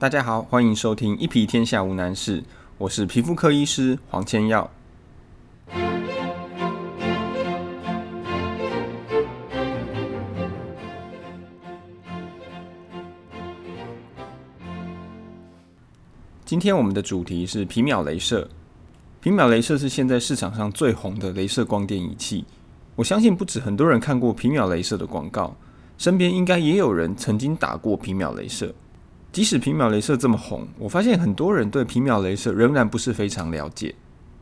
大家好，欢迎收听《一皮天下无难事》，我是皮肤科医师黄千耀。今天我们的主题是皮秒镭射。皮秒镭射是现在市场上最红的镭射光电仪器。我相信不止很多人看过皮秒镭射的广告，身边应该也有人曾经打过皮秒镭射。即使皮秒镭射这么红，我发现很多人对皮秒镭射仍然不是非常了解。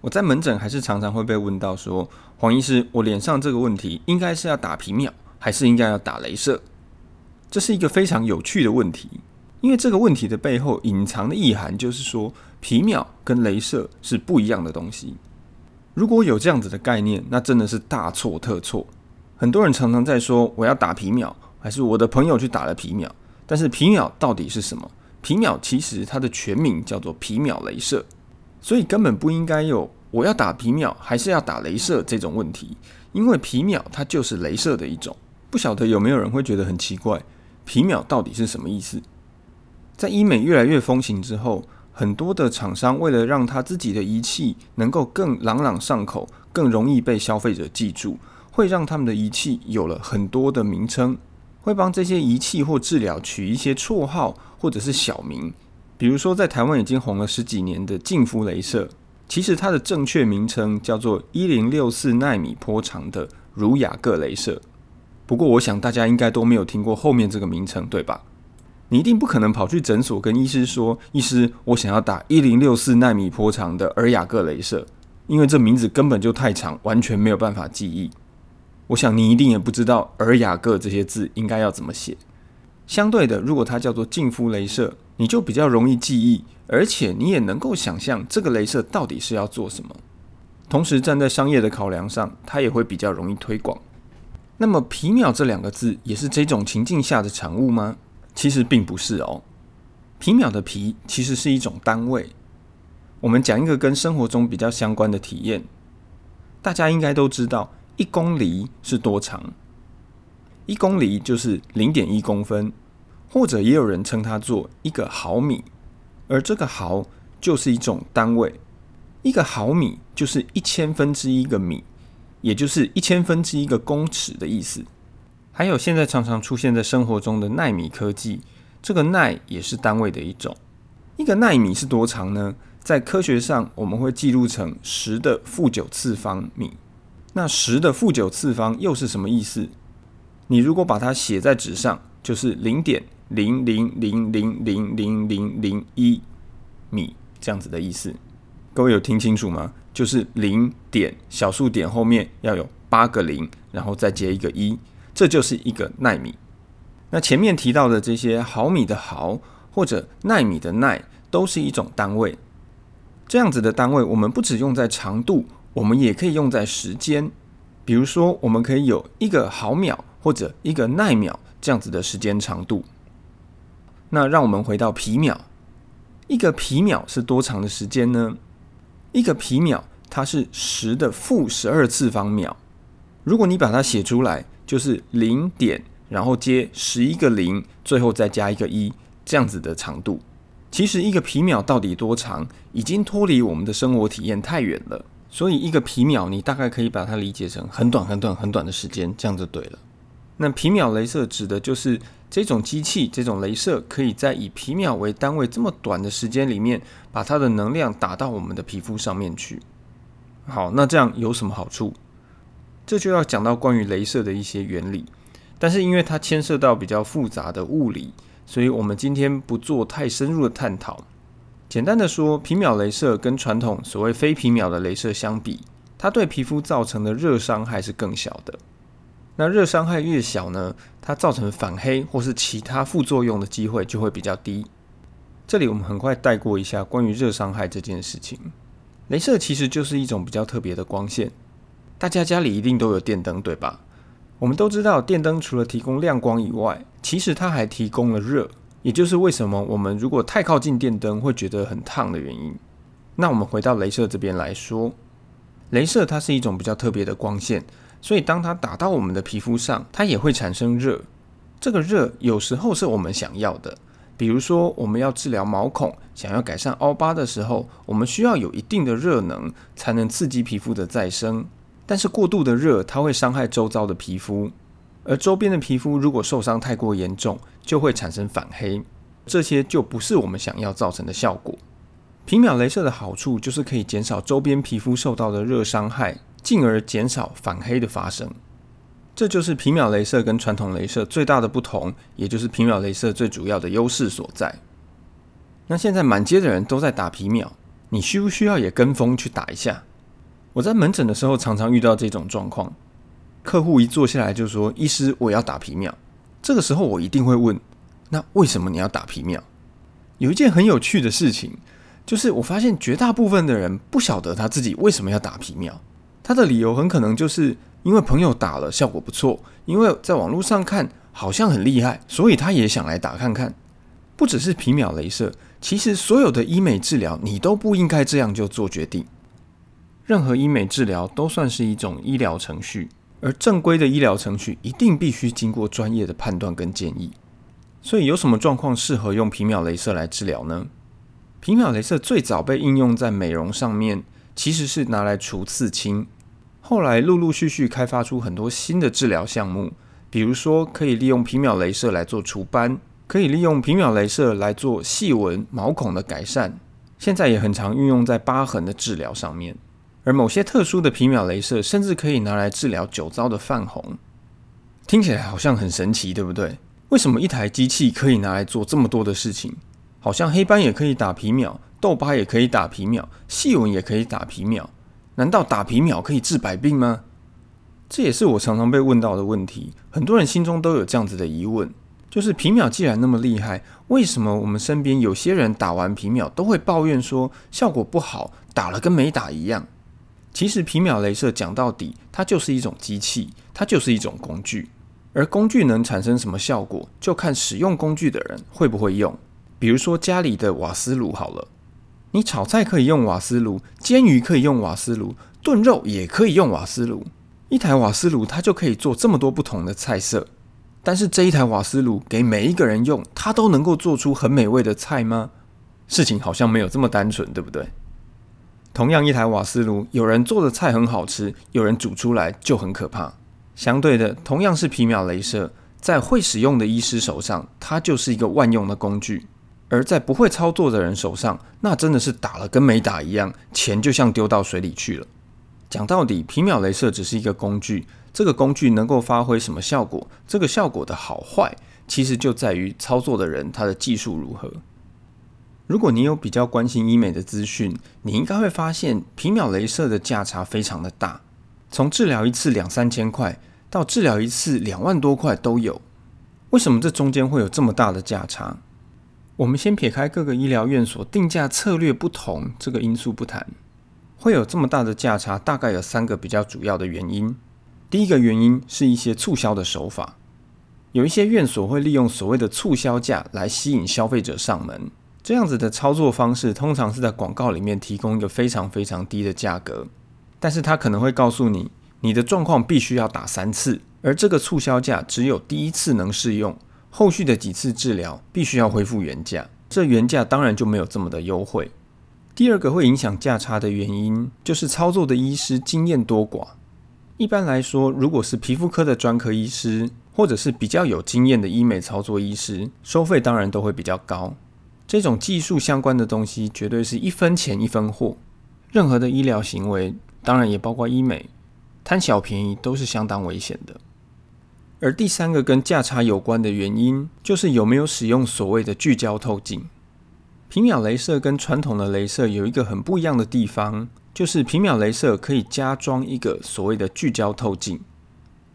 我在门诊还是常常会被问到说：“黄医师，我脸上这个问题应该是要打皮秒，还是应该要打镭射？”这是一个非常有趣的问题。因为这个问题的背后隐藏的意涵，就是说皮秒跟镭射是不一样的东西。如果有这样子的概念，那真的是大错特错。很多人常常在说我要打皮秒，还是我的朋友去打了皮秒。但是皮秒到底是什么？皮秒其实它的全名叫做皮秒镭射，所以根本不应该有我要打皮秒还是要打镭射这种问题。因为皮秒它就是镭射的一种。不晓得有没有人会觉得很奇怪，皮秒到底是什么意思？在医美越来越风行之后，很多的厂商为了让他自己的仪器能够更朗朗上口、更容易被消费者记住，会让他们的仪器有了很多的名称，会帮这些仪器或治疗取一些绰号或者是小名。比如说，在台湾已经红了十几年的净肤镭射，其实它的正确名称叫做一零六四纳米波长的儒雅各镭射。不过，我想大家应该都没有听过后面这个名称，对吧？你一定不可能跑去诊所跟医师说：“医师，我想要打一零六四纳米波长的尔雅各镭射，因为这名字根本就太长，完全没有办法记忆。”我想你一定也不知道尔雅各这些字应该要怎么写。相对的，如果它叫做净肤镭射，你就比较容易记忆，而且你也能够想象这个镭射到底是要做什么。同时，站在商业的考量上，它也会比较容易推广。那么，皮秒这两个字也是这种情境下的产物吗？其实并不是哦，皮秒的皮其实是一种单位。我们讲一个跟生活中比较相关的体验，大家应该都知道，一公里是多长？一公里就是零点一公分，或者也有人称它做一个毫米。而这个毫就是一种单位，一个毫米就是一千分之一个米，也就是一千分之一个公尺的意思。还有现在常常出现在生活中的纳米科技，这个纳也是单位的一种。一个纳米是多长呢？在科学上我们会记录成十的负九次方米。那十的负九次方又是什么意思？你如果把它写在纸上，就是零点零零零零零零零零一米这样子的意思。各位有听清楚吗？就是零点小数点后面要有八个零，然后再接一个一。这就是一个纳米。那前面提到的这些毫米的毫或者纳米的纳，都是一种单位。这样子的单位，我们不只用在长度，我们也可以用在时间。比如说，我们可以有一个毫秒或者一个纳秒这样子的时间长度。那让我们回到皮秒，一个皮秒是多长的时间呢？一个皮秒它是十的负十二次方秒。如果你把它写出来。就是零点，然后接十一个零，最后再加一个一，这样子的长度。其实一个皮秒到底多长，已经脱离我们的生活体验太远了。所以一个皮秒，你大概可以把它理解成很短、很短、很短的时间，这样就对了。那皮秒镭射指的就是这种机器，这种镭射可以在以皮秒为单位这么短的时间里面，把它的能量打到我们的皮肤上面去。好，那这样有什么好处？这就要讲到关于镭射的一些原理，但是因为它牵涉到比较复杂的物理，所以我们今天不做太深入的探讨。简单的说，皮秒镭射跟传统所谓非皮秒的镭射相比，它对皮肤造成的热伤害是更小的。那热伤害越小呢，它造成反黑或是其他副作用的机会就会比较低。这里我们很快带过一下关于热伤害这件事情。镭射其实就是一种比较特别的光线。大家家里一定都有电灯，对吧？我们都知道，电灯除了提供亮光以外，其实它还提供了热，也就是为什么我们如果太靠近电灯会觉得很烫的原因。那我们回到镭射这边来说，镭射它是一种比较特别的光线，所以当它打到我们的皮肤上，它也会产生热。这个热有时候是我们想要的，比如说，我们要治疗毛孔、想要改善凹疤的时候，我们需要有一定的热能，才能刺激皮肤的再生。但是过度的热，它会伤害周遭的皮肤，而周边的皮肤如果受伤太过严重，就会产生反黑，这些就不是我们想要造成的效果。皮秒镭射的好处就是可以减少周边皮肤受到的热伤害，进而减少反黑的发生。这就是皮秒镭射跟传统镭射最大的不同，也就是皮秒镭射最主要的优势所在。那现在满街的人都在打皮秒，你需不需要也跟风去打一下？我在门诊的时候常常遇到这种状况，客户一坐下来就说：“医师，我要打皮秒。”这个时候我一定会问：“那为什么你要打皮秒？”有一件很有趣的事情，就是我发现绝大部分的人不晓得他自己为什么要打皮秒，他的理由很可能就是。因为朋友打了效果不错，因为在网络上看好像很厉害，所以他也想来打看看。不只是皮秒镭射，其实所有的医美治疗你都不应该这样就做决定。任何医美治疗都算是一种医疗程序，而正规的医疗程序一定必须经过专业的判断跟建议。所以有什么状况适合用皮秒镭射来治疗呢？皮秒镭射最早被应用在美容上面，其实是拿来除刺青。后来陆陆续续开发出很多新的治疗项目，比如说可以利用皮秒镭射来做除斑，可以利用皮秒镭射来做细纹毛孔的改善，现在也很常运用在疤痕的治疗上面。而某些特殊的皮秒镭射甚至可以拿来治疗酒糟的泛红，听起来好像很神奇，对不对？为什么一台机器可以拿来做这么多的事情？好像黑斑也可以打皮秒，痘疤也可以打皮秒，细纹也可以打皮秒。难道打皮秒可以治百病吗？这也是我常常被问到的问题。很多人心中都有这样子的疑问：就是皮秒既然那么厉害，为什么我们身边有些人打完皮秒都会抱怨说效果不好，打了跟没打一样？其实皮秒镭射讲到底，它就是一种机器，它就是一种工具。而工具能产生什么效果，就看使用工具的人会不会用。比如说家里的瓦斯炉好了。你炒菜可以用瓦斯炉，煎鱼可以用瓦斯炉，炖肉也可以用瓦斯炉。一台瓦斯炉它就可以做这么多不同的菜色。但是这一台瓦斯炉给每一个人用，它都能够做出很美味的菜吗？事情好像没有这么单纯，对不对？同样一台瓦斯炉，有人做的菜很好吃，有人煮出来就很可怕。相对的，同样是皮秒镭射，在会使用的医师手上，它就是一个万用的工具。而在不会操作的人手上，那真的是打了跟没打一样，钱就像丢到水里去了。讲到底，皮秒镭射只是一个工具，这个工具能够发挥什么效果？这个效果的好坏，其实就在于操作的人他的技术如何。如果你有比较关心医美的资讯，你应该会发现皮秒镭射的价差非常的大，从治疗一次两三千块，到治疗一次两万多块都有。为什么这中间会有这么大的价差？我们先撇开各个医疗院所定价策略不同这个因素不谈，会有这么大的价差，大概有三个比较主要的原因。第一个原因是一些促销的手法，有一些院所会利用所谓的促销价来吸引消费者上门。这样子的操作方式，通常是在广告里面提供一个非常非常低的价格，但是他可能会告诉你，你的状况必须要打三次，而这个促销价只有第一次能适用。后续的几次治疗必须要恢复原价，这原价当然就没有这么的优惠。第二个会影响价差的原因，就是操作的医师经验多寡。一般来说，如果是皮肤科的专科医师，或者是比较有经验的医美操作医师，收费当然都会比较高。这种技术相关的东西，绝对是一分钱一分货。任何的医疗行为，当然也包括医美，贪小便宜都是相当危险的。而第三个跟价差有关的原因，就是有没有使用所谓的聚焦透镜。皮秒镭射跟传统的镭射有一个很不一样的地方，就是皮秒镭射可以加装一个所谓的聚焦透镜。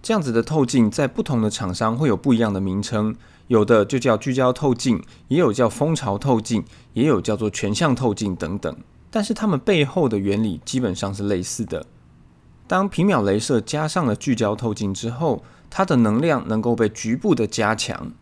这样子的透镜在不同的厂商会有不一样的名称，有的就叫聚焦透镜，也有叫蜂巢透镜，也有叫做全向透镜等等。但是它们背后的原理基本上是类似的。当皮秒镭射加上了聚焦透镜之后，它的能量能够被局部的加强，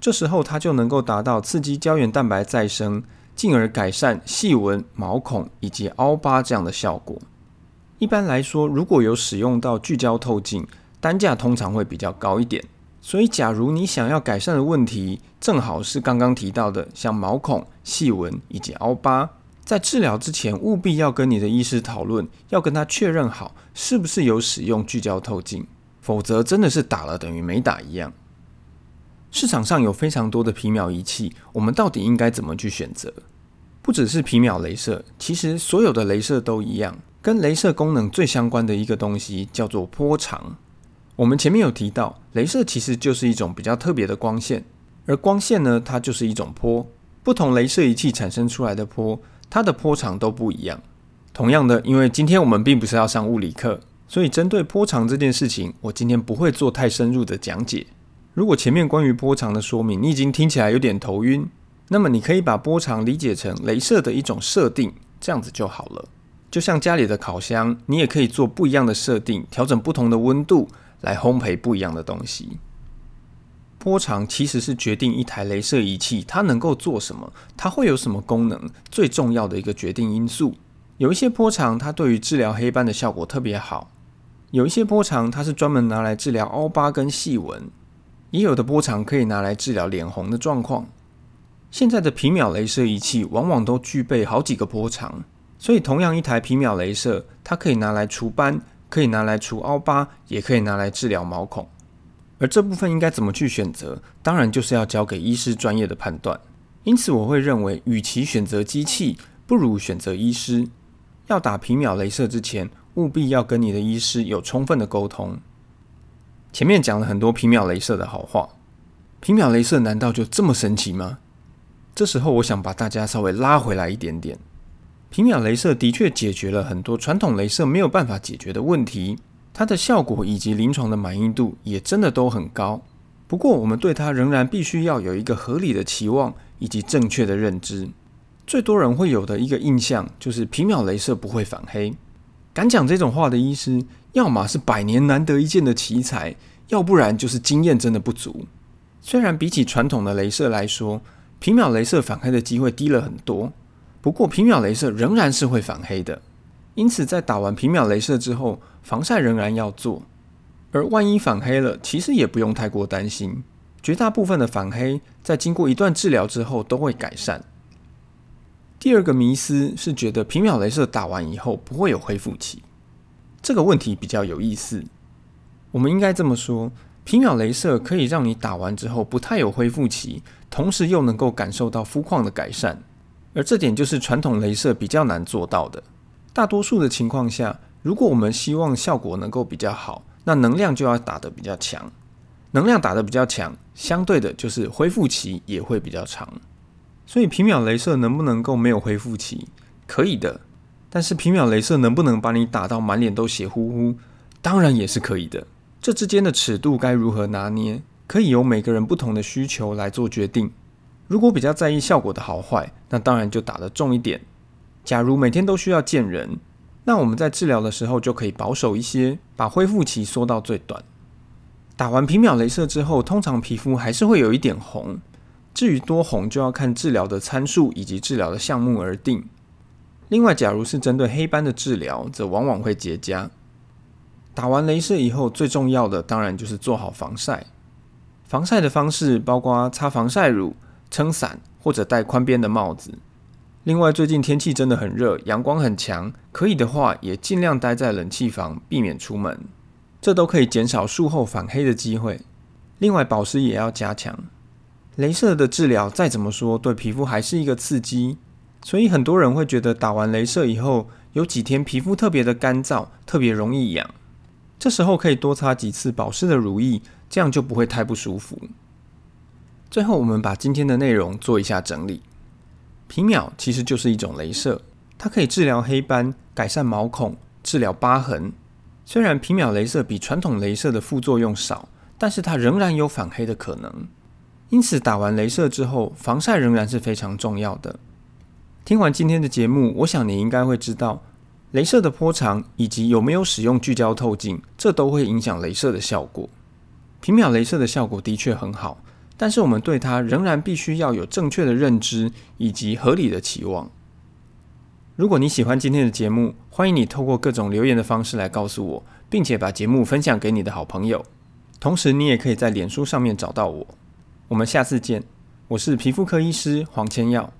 这时候它就能够达到刺激胶原蛋白再生，进而改善细纹、毛孔以及凹疤这样的效果。一般来说，如果有使用到聚焦透镜，单价通常会比较高一点。所以，假如你想要改善的问题正好是刚刚提到的，像毛孔、细纹以及凹疤，在治疗之前务必要跟你的医师讨论，要跟他确认好是不是有使用聚焦透镜，否则真的是打了等于没打一样。市场上有非常多的皮秒仪器，我们到底应该怎么去选择？不只是皮秒镭射，其实所有的镭射都一样。跟镭射功能最相关的一个东西叫做波长。我们前面有提到，镭射其实就是一种比较特别的光线，而光线呢，它就是一种波。不同镭射仪器产生出来的波，它的波长都不一样。同样的，因为今天我们并不是要上物理课，所以针对波长这件事情，我今天不会做太深入的讲解。如果前面关于波长的说明你已经听起来有点头晕，那么你可以把波长理解成镭射的一种设定，这样子就好了。就像家里的烤箱，你也可以做不一样的设定，调整不同的温度来烘焙不一样的东西。波长其实是决定一台镭射仪器它能够做什么，它会有什么功能最重要的一个决定因素。有一些波长它对于治疗黑斑的效果特别好，有一些波长它是专门拿来治疗凹疤跟细纹，也有的波长可以拿来治疗脸红的状况。现在的皮秒镭射仪器往往都具备好几个波长。所以，同样一台皮秒镭射，它可以拿来除斑，可以拿来除凹疤，也可以拿来治疗毛孔。而这部分应该怎么去选择？当然就是要交给医师专业的判断。因此，我会认为，与其选择机器，不如选择医师。要打皮秒镭射之前，务必要跟你的医师有充分的沟通。前面讲了很多皮秒镭射的好话，皮秒镭射难道就这么神奇吗？这时候，我想把大家稍微拉回来一点点。皮秒镭射的确解决了很多传统镭射没有办法解决的问题，它的效果以及临床的满意度也真的都很高。不过，我们对它仍然必须要有一个合理的期望以及正确的认知。最多人会有的一个印象就是皮秒镭射不会反黑。敢讲这种话的医师，要么是百年难得一见的奇才，要不然就是经验真的不足。虽然比起传统的镭射来说，皮秒镭射反黑的机会低了很多。不过皮秒镭射仍然是会反黑的，因此在打完皮秒镭射之后，防晒仍然要做。而万一反黑了，其实也不用太过担心，绝大部分的反黑在经过一段治疗之后都会改善。第二个迷思是觉得皮秒镭射打完以后不会有恢复期，这个问题比较有意思。我们应该这么说：皮秒镭射可以让你打完之后不太有恢复期，同时又能够感受到肤况的改善。而这点就是传统镭射比较难做到的。大多数的情况下，如果我们希望效果能够比较好，那能量就要打得比较强。能量打得比较强，相对的就是恢复期也会比较长。所以皮秒镭射能不能够没有恢复期？可以的。但是皮秒镭射能不能把你打到满脸都血乎乎？当然也是可以的。这之间的尺度该如何拿捏？可以由每个人不同的需求来做决定。如果比较在意效果的好坏，那当然就打得重一点。假如每天都需要见人，那我们在治疗的时候就可以保守一些，把恢复期缩到最短。打完皮秒镭射之后，通常皮肤还是会有一点红，至于多红就要看治疗的参数以及治疗的项目而定。另外，假如是针对黑斑的治疗，则往往会结痂。打完镭射以后，最重要的当然就是做好防晒。防晒的方式包括擦防晒乳。撑伞或者戴宽边的帽子。另外，最近天气真的很热，阳光很强，可以的话也尽量待在冷气房，避免出门，这都可以减少术后反黑的机会。另外，保湿也要加强。镭射的治疗再怎么说，对皮肤还是一个刺激，所以很多人会觉得打完镭射以后有几天皮肤特别的干燥，特别容易痒。这时候可以多擦几次保湿的乳液，这样就不会太不舒服。最后，我们把今天的内容做一下整理。皮秒其实就是一种镭射，它可以治疗黑斑、改善毛孔、治疗疤痕。虽然皮秒镭射比传统镭射的副作用少，但是它仍然有反黑的可能。因此，打完镭射之后，防晒仍然是非常重要的。听完今天的节目，我想你应该会知道，镭射的波长以及有没有使用聚焦透镜，这都会影响镭射的效果。皮秒镭射的效果的确很好。但是我们对它仍然必须要有正确的认知以及合理的期望。如果你喜欢今天的节目，欢迎你透过各种留言的方式来告诉我，并且把节目分享给你的好朋友。同时，你也可以在脸书上面找到我。我们下次见，我是皮肤科医师黄千耀。